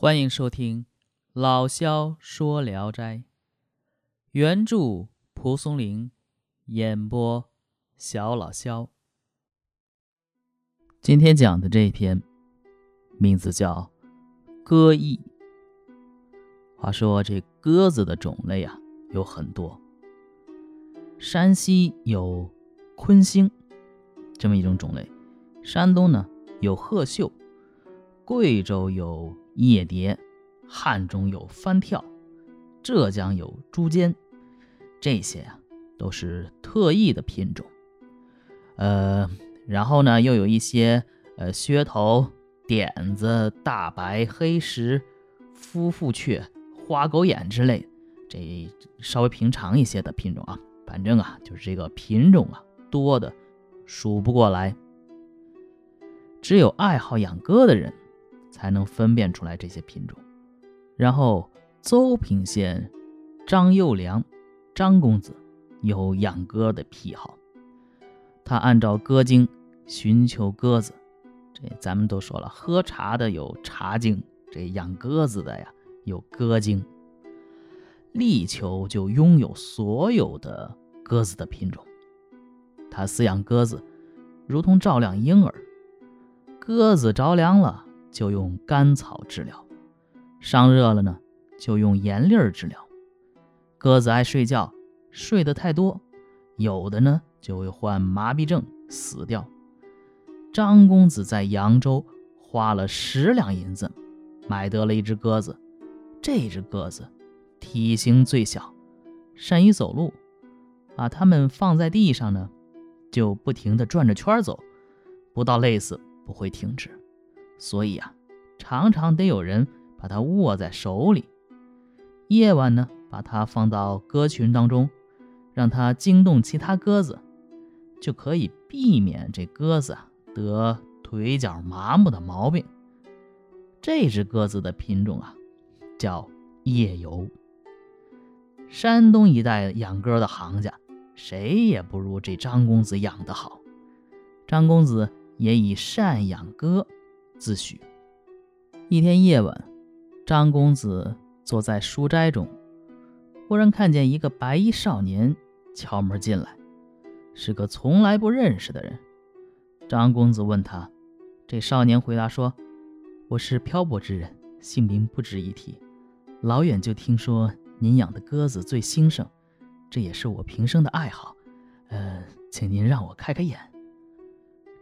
欢迎收听老萧说《聊斋》，原著蒲松龄，演播小老萧。今天讲的这一篇，名字叫《鸽翼》。话说这鸽子的种类啊有很多，山西有昆星这么一种种类，山东呢有鹤秀，贵州有。夜蝶，汉中有翻跳，浙江有朱尖，这些啊都是特异的品种。呃，然后呢，又有一些呃噱头、点子、大白、黑石、夫妇雀、花狗眼之类，这稍微平常一些的品种啊。反正啊，就是这个品种啊多的数不过来，只有爱好养鸽的人。才能分辨出来这些品种。然后，邹平县张幼良，张公子有养鸽的癖好。他按照鸽经寻求鸽子。这咱们都说了，喝茶的有茶经，这养鸽子的呀有鸽经。力求就拥有所有的鸽子的品种。他饲养鸽子，如同照料婴儿。鸽子着凉了。就用甘草治疗，伤热了呢，就用盐粒儿治疗。鸽子爱睡觉，睡得太多，有的呢就会患麻痹症死掉。张公子在扬州花了十两银子，买得了一只鸽子。这只鸽子体型最小，善于走路，把它们放在地上呢，就不停地转着圈走，不到累死不会停止。所以啊，常常得有人把它握在手里。夜晚呢，把它放到鸽群当中，让它惊动其他鸽子，就可以避免这鸽子得腿脚麻木的毛病。这只鸽子的品种啊，叫夜游。山东一带养鸽的行家，谁也不如这张公子养得好。张公子也以善养鸽。自诩。一天夜晚，张公子坐在书斋中，忽然看见一个白衣少年敲门进来，是个从来不认识的人。张公子问他，这少年回答说：“我是漂泊之人，姓名不值一提。老远就听说您养的鸽子最兴盛，这也是我平生的爱好。呃，请您让我开开眼。”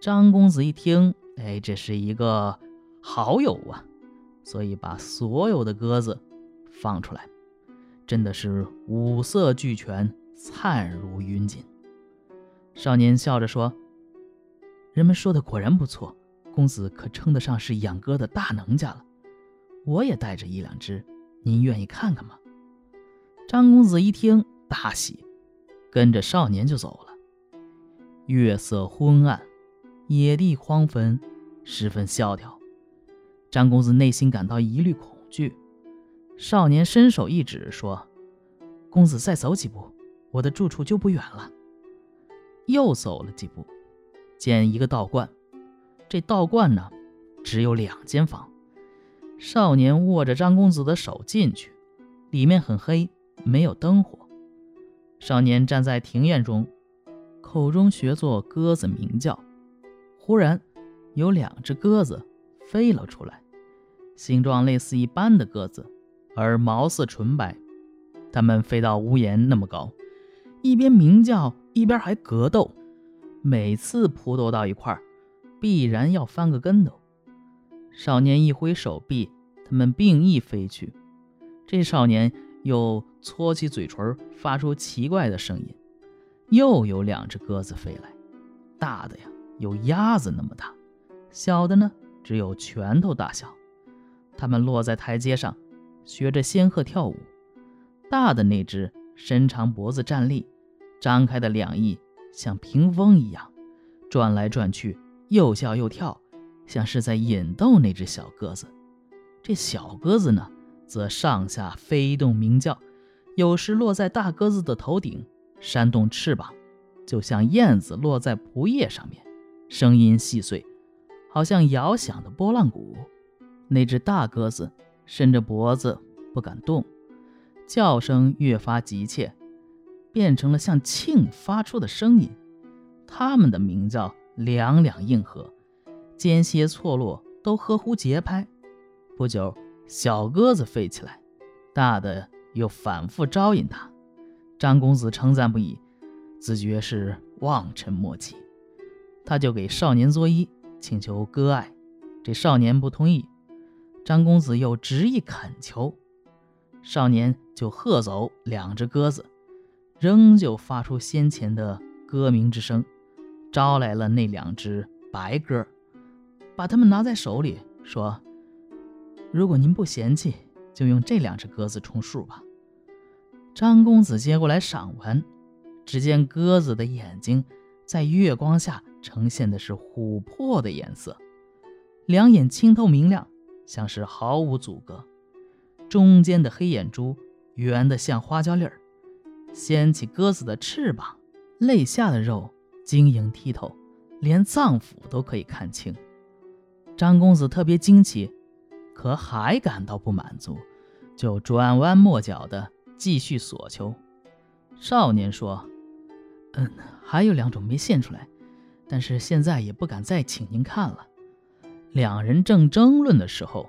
张公子一听。哎，这是一个好友啊，所以把所有的鸽子放出来，真的是五色俱全，灿如云锦。少年笑着说：“人们说的果然不错，公子可称得上是养鸽的大能家了。我也带着一两只，您愿意看看吗？”张公子一听大喜，跟着少年就走了。月色昏暗。野地荒坟，十分萧条。张公子内心感到一缕恐惧。少年伸手一指，说：“公子再走几步，我的住处就不远了。”又走了几步，见一个道观。这道观呢，只有两间房。少年握着张公子的手进去，里面很黑，没有灯火。少年站在庭院中，口中学作鸽子鸣叫。忽然，有两只鸽子飞了出来，形状类似一般的鸽子，而毛似纯白。它们飞到屋檐那么高，一边鸣叫，一边还格斗。每次扑斗到一块儿，必然要翻个跟头。少年一挥手臂，它们并翼飞去。这少年又搓起嘴唇，发出奇怪的声音。又有两只鸽子飞来，大的呀。有鸭子那么大，小的呢只有拳头大小。它们落在台阶上，学着仙鹤跳舞。大的那只伸长脖子站立，张开的两翼像屏风一样，转来转去，又笑又跳，像是在引逗那只小鸽子。这小鸽子呢，则上下飞动鸣叫，有时落在大鸽子的头顶，扇动翅膀，就像燕子落在蒲叶上面。声音细碎，好像摇响的拨浪鼓。那只大鸽子伸着脖子不敢动，叫声越发急切，变成了像磬发出的声音。它们的鸣叫两两应和，间歇错落，都合乎节拍。不久，小鸽子飞起来，大的又反复招引它。张公子称赞不已，自觉是望尘莫及。他就给少年作揖，请求割爱。这少年不同意。张公子又执意恳求，少年就喝走两只鸽子，仍旧发出先前的歌鸣之声，招来了那两只白鸽，把它们拿在手里，说：“如果您不嫌弃，就用这两只鸽子充数吧。”张公子接过来赏玩，只见鸽子的眼睛在月光下呈现的是琥珀的颜色，两眼清透明亮。像是毫无阻隔，中间的黑眼珠圆得像花椒粒儿，掀起鸽子的翅膀，肋下的肉晶莹剔透，连脏腑都可以看清。张公子特别惊奇，可还感到不满足，就转弯抹角的继续索求。少年说：“嗯，还有两种没现出来，但是现在也不敢再请您看了。”两人正争论的时候，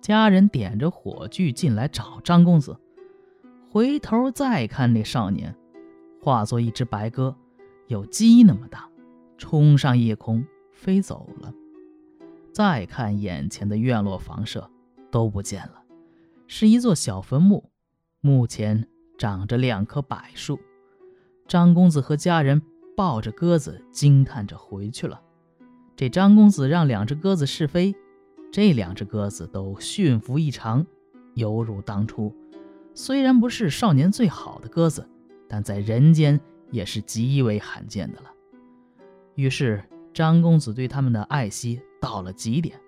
家人点着火炬进来找张公子。回头再看那少年，化作一只白鸽，有鸡那么大，冲上夜空飞走了。再看眼前的院落房舍，都不见了，是一座小坟墓，墓前长着两棵柏树。张公子和家人抱着鸽子，惊叹着回去了。这张公子让两只鸽子试飞，这两只鸽子都驯服异常，犹如当初。虽然不是少年最好的鸽子，但在人间也是极为罕见的了。于是张公子对他们的爱惜到了极点。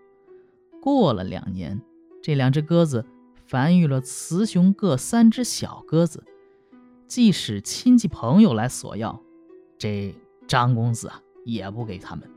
过了两年，这两只鸽子繁育了雌雄各三只小鸽子，即使亲戚朋友来索要，这张公子啊也不给他们。